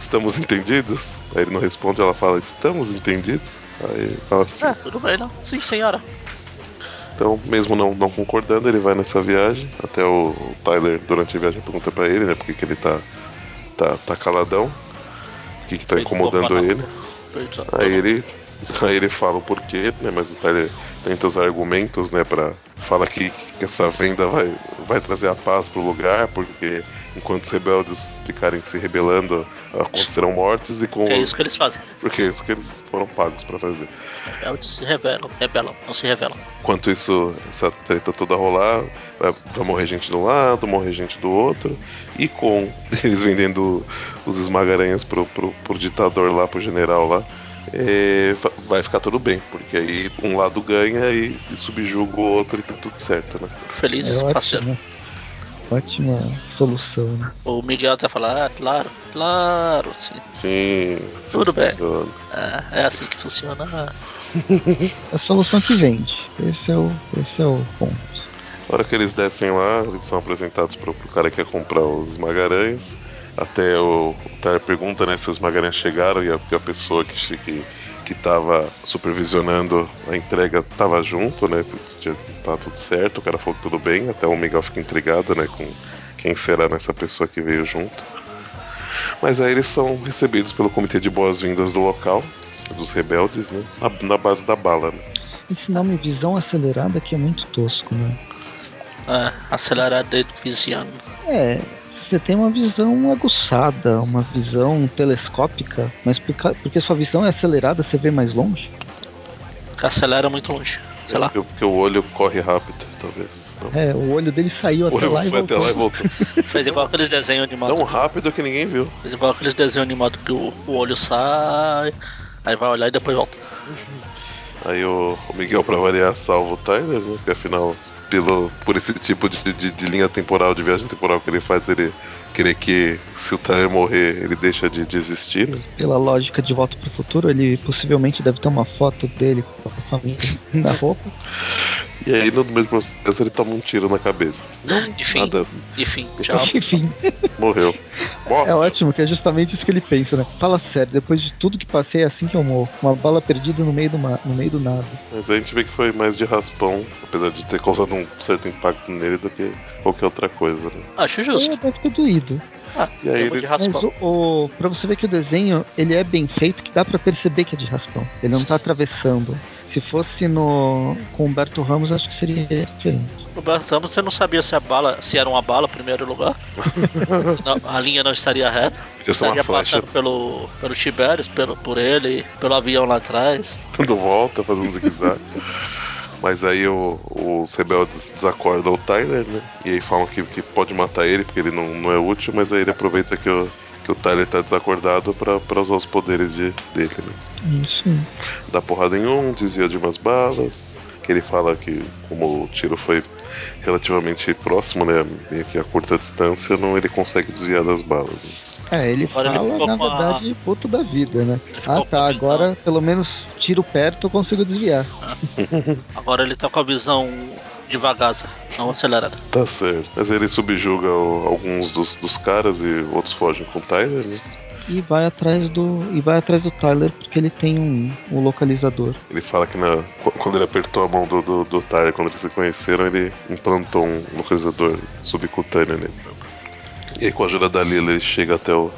Estamos entendidos? Aí ele não responde, ela fala, estamos entendidos? Aí fala assim, É, tudo bem, não? Sim, senhora. Então, mesmo não, não concordando, ele vai nessa viagem. Até o, Tyler, durante a viagem, pergunta pra ele, né? Por que, que ele tá, tá, tá caladão. Que, que tá Feito incomodando ele. Feito- Aí ele, aí ele fala o porquê, né? Mas o Tyler tenta usar argumentos, né? Pra, fala que, que essa venda vai, vai trazer a paz pro lugar, porque enquanto os rebeldes ficarem se rebelando, acontecerão mortes e com. Que é os- isso que eles fazem. Porque é isso que eles foram pagos pra fazer. Rebeldes se rebelam, rebelam, não se revelam. Enquanto isso, essa treta toda rolar, vai, vai morrer gente de um lado, morrer gente do outro, e com eles vendendo os esmagaranhas pro, pro, pro ditador lá, pro general lá, é, va- vai ficar tudo bem, porque aí um lado ganha e, e subjuga o outro e tá tudo certo, né? Feliz, É parceiro. ótimo. Ótima solução, né? O Miguel até fala, ah, claro, claro, sim. Sim, assim Tudo bem. funciona. É, é assim que funciona. Ah, É a solução que vende. Esse é o, esse é o ponto. Hora que eles descem lá, eles são apresentados pro, pro cara que quer comprar os esmagaranhas. Até o, o Tyler pergunta né, se os esmagaranhas chegaram e a, a pessoa que, que, que tava supervisionando a entrega tava junto, né? Se tinha, tava tudo certo, o cara falou que tudo bem, até o Miguel fica intrigado, né? Com quem será nessa pessoa que veio junto. Mas aí eles são recebidos pelo comitê de boas-vindas do local, dos rebeldes, né? Na, na base da bala, né? Esse nome visão acelerada que é muito tosco, né? É, acelerado e viziano. É, você tem uma visão aguçada, uma visão telescópica, mas porque sua visão é acelerada, você vê mais longe? Acelera muito longe. Sei lá. Porque, porque o olho corre rápido, talvez. Não. É, o olho dele saiu até lá e foi até voltou. lá e voltou. Fez igual aqueles desenhos animados. Tão rápido que ninguém viu. Fez igual aqueles desenhos animados que o, o olho sai, aí vai olhar e depois volta. Aí o, o Miguel, pra variar, salva o Tyler, né? Que afinal, pelo, por esse tipo de, de, de linha temporal, de viagem temporal que ele faz, ele querer que se o Tyler morrer, ele deixa de, de existir, né? Pela lógica de Volta pro Futuro, ele possivelmente deve ter uma foto dele com a família na roupa. E aí, no mesmo processo, ele toma um tiro na cabeça. Enfim, Nada, enfim, tchau. Enfim, morreu. Morre. é ótimo que é justamente isso que ele pensa, né? Fala sério, depois de tudo que passei é assim que eu morro. Uma bala perdida no meio do, ma- no meio do nada. Mas a gente vê que foi mais de raspão, apesar de ter causado um certo impacto nele do que qualquer outra coisa, né? Acho É, justo. deve ter doído. Ah, E aí tamo de raspão. o, o, pra você ver que o desenho ele é bem feito, que dá pra perceber que é de raspão. Ele não tá atravessando. Se fosse no com Humberto Ramos, acho que seria diferente. O Bertamo, você não sabia se a bala, se era uma bala, em primeiro lugar. Não, a linha não estaria reta. Podia Estaria passando pelo, pelo Tibérios, pelo, por ele, pelo avião lá atrás. dando volta, fazendo zigue-zague. Mas aí o- os rebeldes desacordam o Tyler, né? E aí falam que, que pode matar ele porque ele não, não é útil, mas aí ele aproveita que o, que o Tyler tá desacordado pra, pra usar os poderes de, dele, né? Isso. Dá porrada em um, desvia de umas balas. Que ele fala que, como o tiro foi relativamente próximo, né? Meio que a curta distância, não ele consegue desviar das balas. né? É, ele Agora ele fala, ficou na com a- verdade, puto da vida, né? Ele Ah tá, agora pelo menos tiro perto eu consigo desviar. Agora ele tá com a visão devagar, não acelerada. Tá certo. Mas ele subjuga o- alguns dos, dos caras e outros fogem com o Tyler, né? E vai atrás do. E vai atrás do Tyler porque ele tem um, um localizador. Ele fala que na, qu- quando ele apertou a mão do, do, do Tyler, quando eles se conheceram, ele implantou um localizador subcutâneo nele. E aí, com a ajuda da Lila, ele chega até o,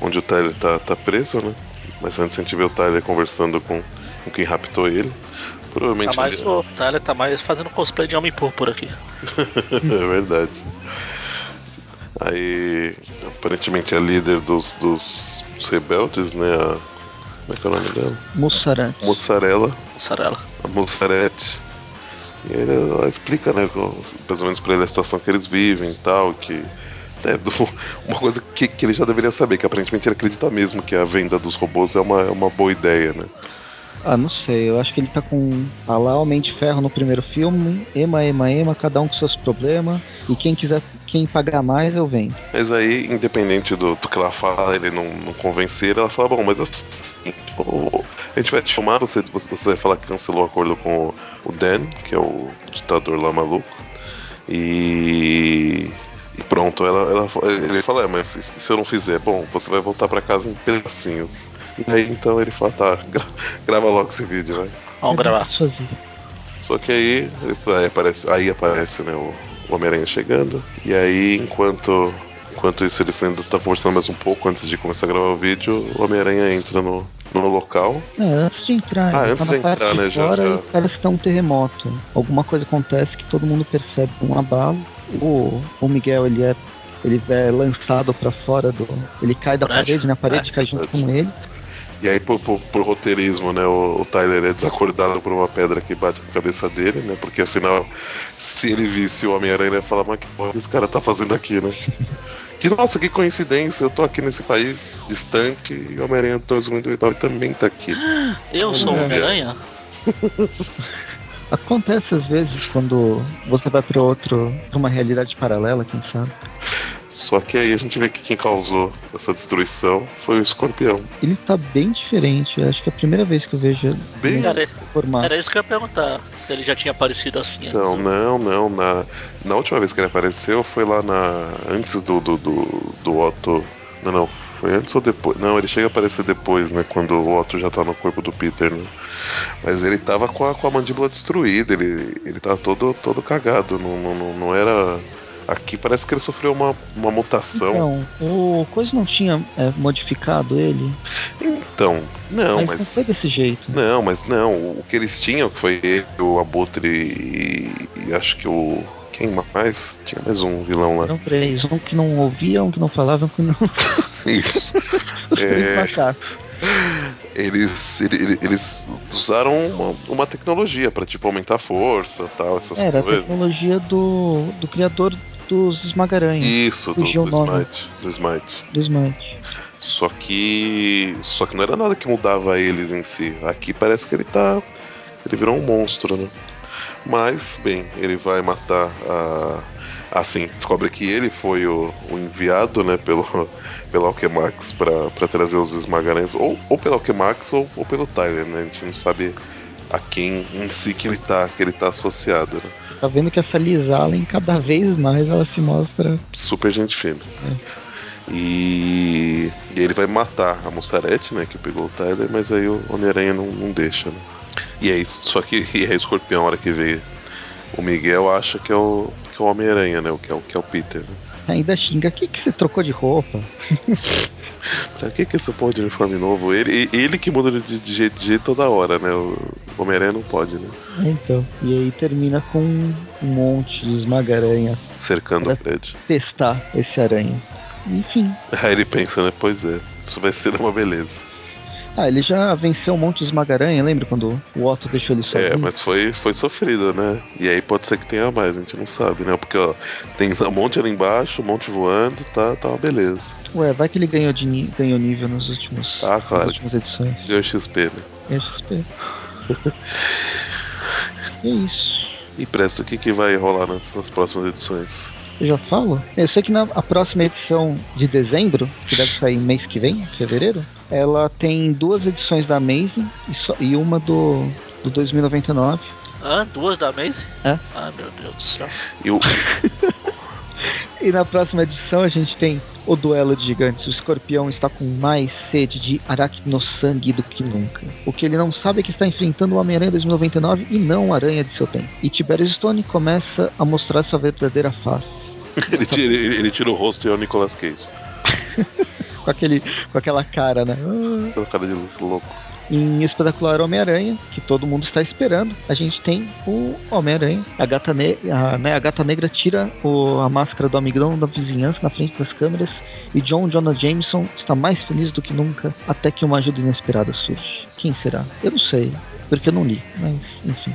onde o Tyler tá, tá preso, né? Mas antes a gente vê o Tyler conversando com, com quem raptou ele. Tá Provavelmente mais, ele- o Tyler tá mais fazendo cosplay de homem púrpura aqui. é verdade. Aí, aparentemente, a líder dos, dos, dos rebeldes, né? A, como é que é o nome dela? Mussarã. Mussarela. Mussarela. a Mussarete. E ele, ela explica, né, ou menos pra ele a situação que eles vivem e tal, que é do- uma coisa que, que ele já deveria saber, que aparentemente ele acredita mesmo que a venda dos robôs é uma, é uma boa ideia, né? Ah, não sei, eu acho que ele tá com. Ah lá, Homem de Ferro no primeiro filme, Ema, Ema, Ema, cada um com seus problemas. E quem quiser, quem pagar mais, eu vendo. Mas aí, independente do, do que ela fala, ele não, não convencer, ela fala, bom, mas é o seguinte, o- a gente vai te filmar, você, você vai falar que cancelou o acordo com o, o Dan, que é o ditador lá maluco. E. E pronto, ela, ela, ele fala, é, mas se, se eu não fizer, bom, você vai voltar pra casa em pedacinhos. E aí então ele fala, tá, gra- grava logo esse vídeo, vai. Vamos gravar. fazer. Só que aí, isso aí aparece, aí aparece né, o, o Homem-Aranha chegando. E aí, enquanto, enquanto isso, eles ainda estão conversando mais um pouco antes de começar a gravar o vídeo, o Homem-Aranha entra no, no local. É, antes de entrar, Ah, antes tá de entrar, de né, já- fora já. e parece que tá um terremoto. Alguma coisa acontece que todo mundo percebe um abalo. O, o Miguel, ele é, ele é lançado pra fora do. Ele cai da parede, né? A parede É. cai junto com ele. E aí, por, por- por roteirismo, né, o, o Tyler é desacordado por uma pedra que bate na cabeça dele, né? Porque afinal, se ele visse o Homem-Aranha, ele ia falar, mas que porra que esse cara tá fazendo aqui, né? Que nossa, que coincidência, eu tô aqui nesse país distante e o Homem-Aranha 2099 também tá aqui. Eu sou o É. Homem-Aranha? Acontece às vezes quando você vai pra outro. pra uma realidade paralela, quem sabe. Só que aí a gente vê que quem causou essa destruição foi o escorpião. Ele tá bem diferente. Eu acho que é a primeira vez que eu vejo ele Bem. Nesse formato. Era isso que eu ia perguntar. Se ele já tinha aparecido assim. Então, antes. não, não. Na, na última vez que ele apareceu foi lá na. Antes do, do, do, do Otto. Não, não. Foi antes ou depois? Não, ele chega a aparecer depois, né? Quando o Otto já tá no corpo do Peter, né? Mas ele tava com a, com a mandíbula destruída, ele, ele tava todo, todo cagado. Não, não, não era. Aqui parece que ele sofreu uma, uma mutação. Então, o Coisa não tinha é, modificado ele, Então, não, mas, mas. não foi desse jeito. Não, mas não. O que eles tinham, que foi ele, o Abutre e, e acho que o. Quem mais? Tinha mais um vilão lá. Eram três, um que não ouvia, um que não falava, um que não. Isso. Os três É. macacos. Eles, ele- eles usaram uma, uma tecnologia pra tipo aumentar a força tal, essas Era a coisas. tecnologia do, do criador dos Esmagaranha, Isso, do, do. Smite. Do Smite. do Smite. Só que. Só que não era nada que mudava eles em si. Aqui parece que ele tá. Ele virou um monstro, né? Mas, bem, ele vai matar a. Assim, descobre que ele foi o, o enviado, né, pelo, pelo Alchemax pra, pra trazer os esmagaranhas, ou, ou pelo Alchemax ou, ou pelo Tyler, né? A gente não sabe a quem em si que ele tá, que ele tá associado, né? Tá vendo que essa Liz Allen, cada vez mais ela se mostra. Super gente fina. E, e ele vai matar a Mussarete, né? Que pegou o Tyler, mas aí o Homem-Aranha não, não deixa, né? E aí, só que e aí o escorpião, a hora que vê o Miguel, acha que é o, que é o Homem-Aranha, né? Que é o, que é o Peter. Né? Ainda xinga. Que que você trocou de roupa? Pra que, que esse porra de uniforme novo? Ele, ele que muda de, de jeito, de jeito toda hora, né? O Homem-Aranha não pode, né? É, Então. E aí termina com um monte de esmagaranha Cercando o prédio. testar esse aranha. Enfim. Aí ele pensa, né? Pois é, isso vai ser uma beleza. Ah, ele já venceu um monte de esmagaranha, lembra quando o Otto deixou ele sozinho? É, mas foi, foi sofrido, né? E aí pode ser que tenha mais, a gente não sabe, né? Porque, ó, tem um monte ali embaixo, um monte voando, tá, tá uma beleza. Ué, vai que ele ganhou, de ganhou nível nos últimos, Ah, claro. nas últimas edições. Deu XP, né? É XP. é isso. E Presto, o que, que vai rolar nas, nas próximas edições? Eu já falo? Eu sei que na a próxima edição de dezembro, que deve sair mês que vem, fevereiro, ela tem duas edições da Amazing e, só- e uma do, do 2099. Ah, duas da Maze? É. Ah, meu Deus do céu. E o, E na próxima edição a gente tem o duelo de gigantes. O escorpião está com mais sede de aracno-sangue do que nunca. O que ele não sabe é que está enfrentando o Homem-Aranha 2099 e não o Aranha de seu tempo. E Tiberius Stone começa a mostrar sua verdadeira face. ele, tira, ele, ele tira o rosto e é o Nicolas Cage. Com, aquele, com aquela cara, né? Pela cara de louco. Em Espetacular Homem-Aranha, que todo mundo está esperando, a gente tem o Homem-Aranha. A, gata a, né, a gata negra tira o- a máscara do amigão da vizinhança na frente das câmeras e John Jonah Jameson está mais feliz do que nunca até que uma ajuda inesperada surge. Quem será? Eu não sei, porque eu não li, mas enfim.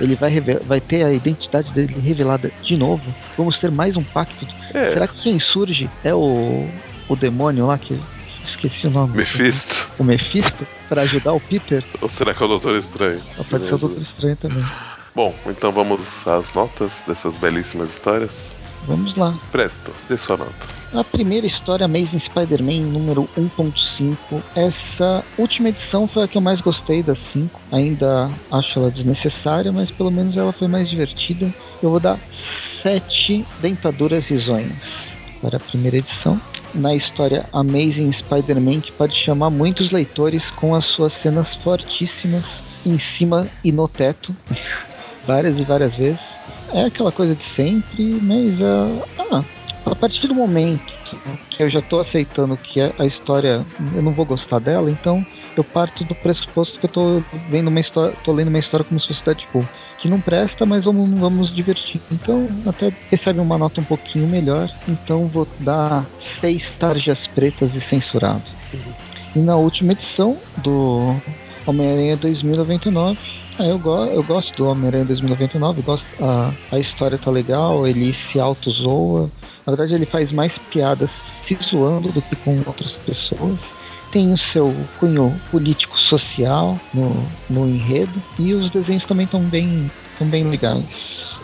Ele vai, vai ter a identidade dele revelada de novo. Vamos ter mais um pacto. É, Será que quem surge é o, o demônio lá que esqueci o nome? Mephisto. O Mephisto para ajudar o Peter? Ou será que é o Doutor Estranho? Pode ser o Doutor Estranho também. Bom, então vamos às notas dessas belíssimas histórias. Vamos lá. Presto, dê sua nota. A primeira história, Amazing Spider-Man número 1.5. Essa última edição foi a que eu mais gostei das cinco. Ainda acho ela desnecessária, mas pelo menos ela foi mais divertida. Eu vou dar sete dentaduras risonhas para a primeira edição. Na história Amazing Spider-Man, que pode chamar muitos leitores com as suas cenas fortíssimas em cima e no teto, várias e várias vezes. É aquela coisa de sempre, mas ah, ah, a partir do momento que eu já tô aceitando que a história eu não vou gostar dela, então eu parto do pressuposto que eu tô vendo uma história, tô lendo uma história como se fosse Deadpool, que não presta, mas vamos, vamos divertir. Então, até recebe uma nota um pouquinho melhor. Então, vou dar seis tarjas pretas e censurado. E na última edição do Homem-Aranha 2099, ah, eu, go eu gosto do Homem-Aranha 2099, gosto, a, a história tá legal, ele se auto-zoa. Na verdade, ele faz mais piadas se zoando do que com outras pessoas. Tem o seu cunho político-social no, no enredo. E os desenhos também estão bem, tão bem legais.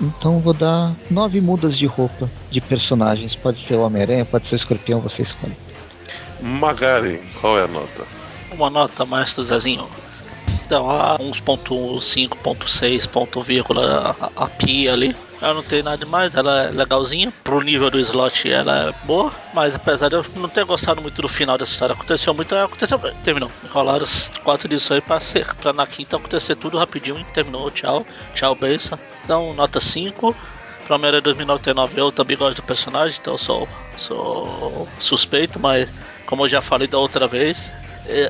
Então vou dar nove mudas de roupa de personagens. Pode ser o Homem-Aranha, pode ser o Escorpião, você escolhe. Magari, qual é a nota? Uma nota, maestro Zezinho. Então, a 1.5, 6, ponto vírgula a, a pia ali. Ela não tem nada demais, ela é legalzinha. Pro nível do slot, ela é boa. Mas apesar de eu não ter gostado muito do final dessa história, aconteceu muito, aconteceu, terminou. Enrolaram os quatro edições pra, ser, pra na quinta acontecer tudo rapidinho terminou. Tchau, tchau, benção. Então, nota 5. Pra Homem-Aranha 2099 eu também gosto do personagem, então sou, sou suspeito, mas como eu já falei da outra vez,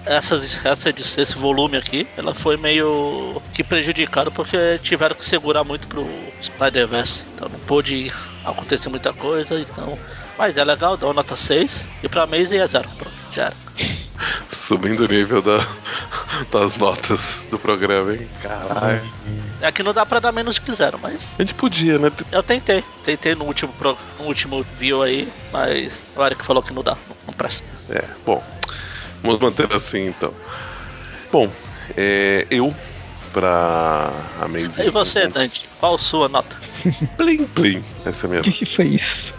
essas, essa esse volume aqui, ela foi meio que prejudicada porque tiveram que segurar muito pro Spider-Verse. Então não pôde acontecer muita coisa, então. Mas é legal, dá uma nota 6. E pra Maze é 0. Pronto, já era. Subindo o nível da, das notas do programa, hein? Caralho. É que não dá pra dar menos que zero, mas. A gente podia, né? Eu tentei. Tentei no último, pro, no último view aí, mas o Eric falou que não dá, não, não presta. É, bom. Vamos manter assim então. Bom, é, eu pra Amazing. E você, Dante? Qual sua nota? Plim, plim. Essa é a minha O que foi isso?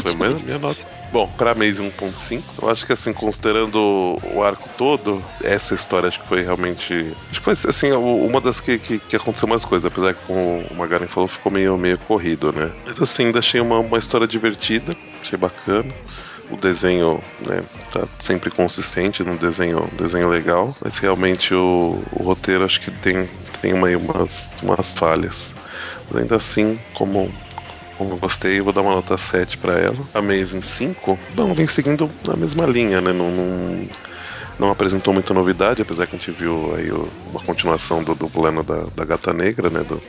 Foi mais a minha nota. Bom, pra Amazing 1.5, eu acho que assim, considerando o arco todo, essa história acho que foi realmente. Acho que foi assim, uma das que, que, que aconteceu mais coisas, apesar que como o Magaren falou, ficou meio, meio corrido, né? Mas assim, ainda achei uma, uma história divertida, achei bacana o desenho né, tá sempre consistente no desenho, desenho legal, mas realmente o, o roteiro acho que tem, tem uma, umas, umas falhas. Mas ainda assim, como, como eu gostei, eu vou dar uma nota 7 para ela. A Amazing 5, bom, vem seguindo a mesma linha, né? Não, não, não, apresentou muita novidade, apesar que a gente viu aí uma continuação do, do plano da, da Gata Negra, né? Do,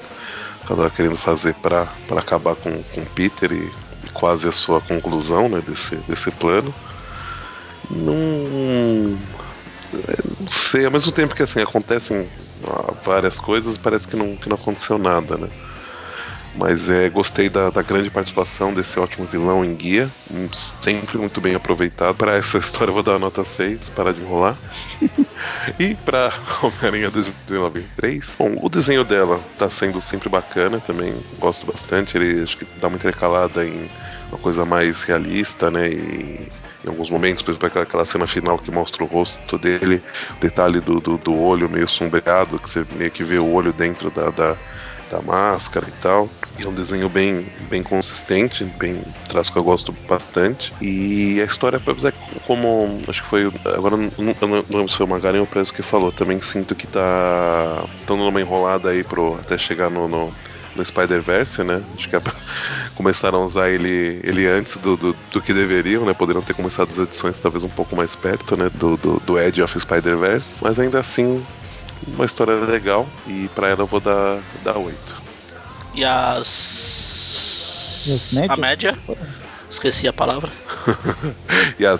que ela tava querendo fazer para acabar com, com Peter e quase a sua conclusão né, desse, desse plano. Não, não sei, ao mesmo tempo que assim acontecem várias coisas, parece que não, que não aconteceu nada, né? Mas é, gostei da, da, grande participação desse ótimo vilão em guia. Sempre muito bem aproveitado. Para essa história, eu vou dar a nota 6, para de enrolar. E para Homem-Aranha 2093, bom, o desenho dela tá sendo sempre bacana também. Gosto bastante. Ele acho que dá uma intercalada em uma coisa mais realista, né? E em alguns momentos, por exemplo, aquela cena final que mostra o rosto dele, o detalhe do, do, do olho meio sombreado, que você meio que vê o olho dentro da, da da máscara e tal. É um desenho bem, bem consistente, bem traço que eu gosto bastante. E a história, como acho que foi. Agora não, não, não lembro se foi o Magarin ou o Preso que falou, também sinto que tá. estão numa enrolada aí pro, até chegar no, no no Spider-Verse, né? Acho que é começaram a usar ele, ele antes do, do, do, que deveriam, né? Poderiam ter começado as edições talvez um pouco mais perto, né? Do, do, do Edge of Spider-Verse. Mas ainda assim, uma história legal e pra ela eu vou dar, dar 8. E as. A média? Esqueci a palavra. e as.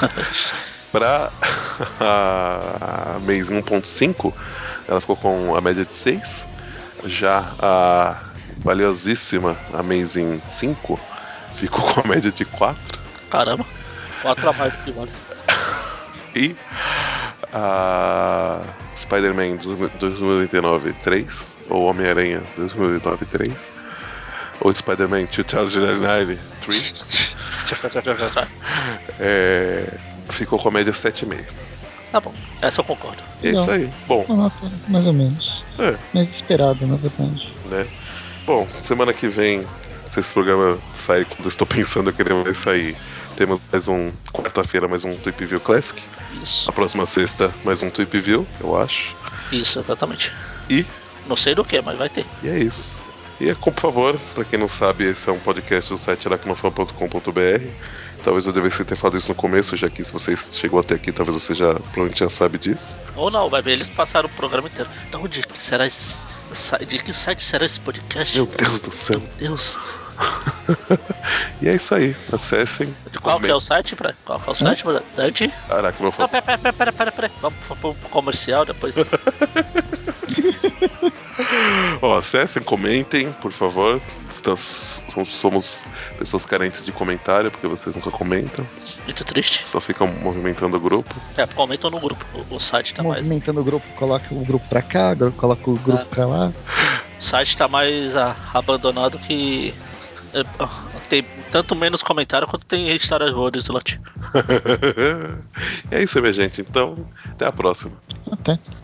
pra a mês 1.5, ela ficou com a média de 6. Já a valiosíssima Amazing 5 ficou com a média de 4. Caramba, 4 a mais do que vale. E a Spider-Man 2099 3, ou Homem-Aranha 2099 3, ou Spider-Man 2099 3, é, ficou com a média 7,5. Tá bom, essa eu concordo. É isso aí. Bom. Uma nota mais ou menos. É. Mais esperado, na verdade. Né? Bom, semana que vem, se esse programa sair quando eu estou pensando que ele vai sair, temos mais um. Quarta-feira, mais um Tweep View Classic. Isso. A próxima sexta, mais um Tweep View, eu acho. Isso, exatamente. E. Não sei do que, mas vai ter. E é isso. E, por favor, para quem não sabe, esse é um podcast do site aracnofan.com.br. Talvez eu devesse ter falado isso no começo, já que se você chegou até aqui, talvez você já provavelmente já sabe disso. Ou não, vai ver, eles passaram o programa inteiro. De onde será esse. De que site será esse podcast? Meu Deus do céu. Meu Deus. e é isso aí. Acessem. De qual que é o site, pra? Qual que é o site, hum? Dante? Caraca, meu Não, falo. pera, pera, pera, pera, pera. Vamos pro comercial depois. Ó, acessem, comentem, por favor. Estamos, somos pessoas carentes de comentário, porque vocês nunca comentam. Muito triste. Só ficam movimentando o grupo. É, comentam no grupo. O, o site tá mais. Movimentando o grupo, coloca o grupo pra cá, coloca o grupo Ah. pra lá. O site tá mais ah, abandonado que. é, ah, tem tanto menos comentário quanto tem restauradores, Slot. é isso aí, minha gente. Então, até a próxima. Até. Até.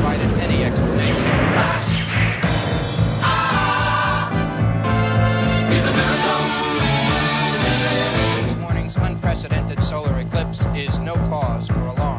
provided any explanation. This morning's unprecedented solar eclipse is no cause for alarm.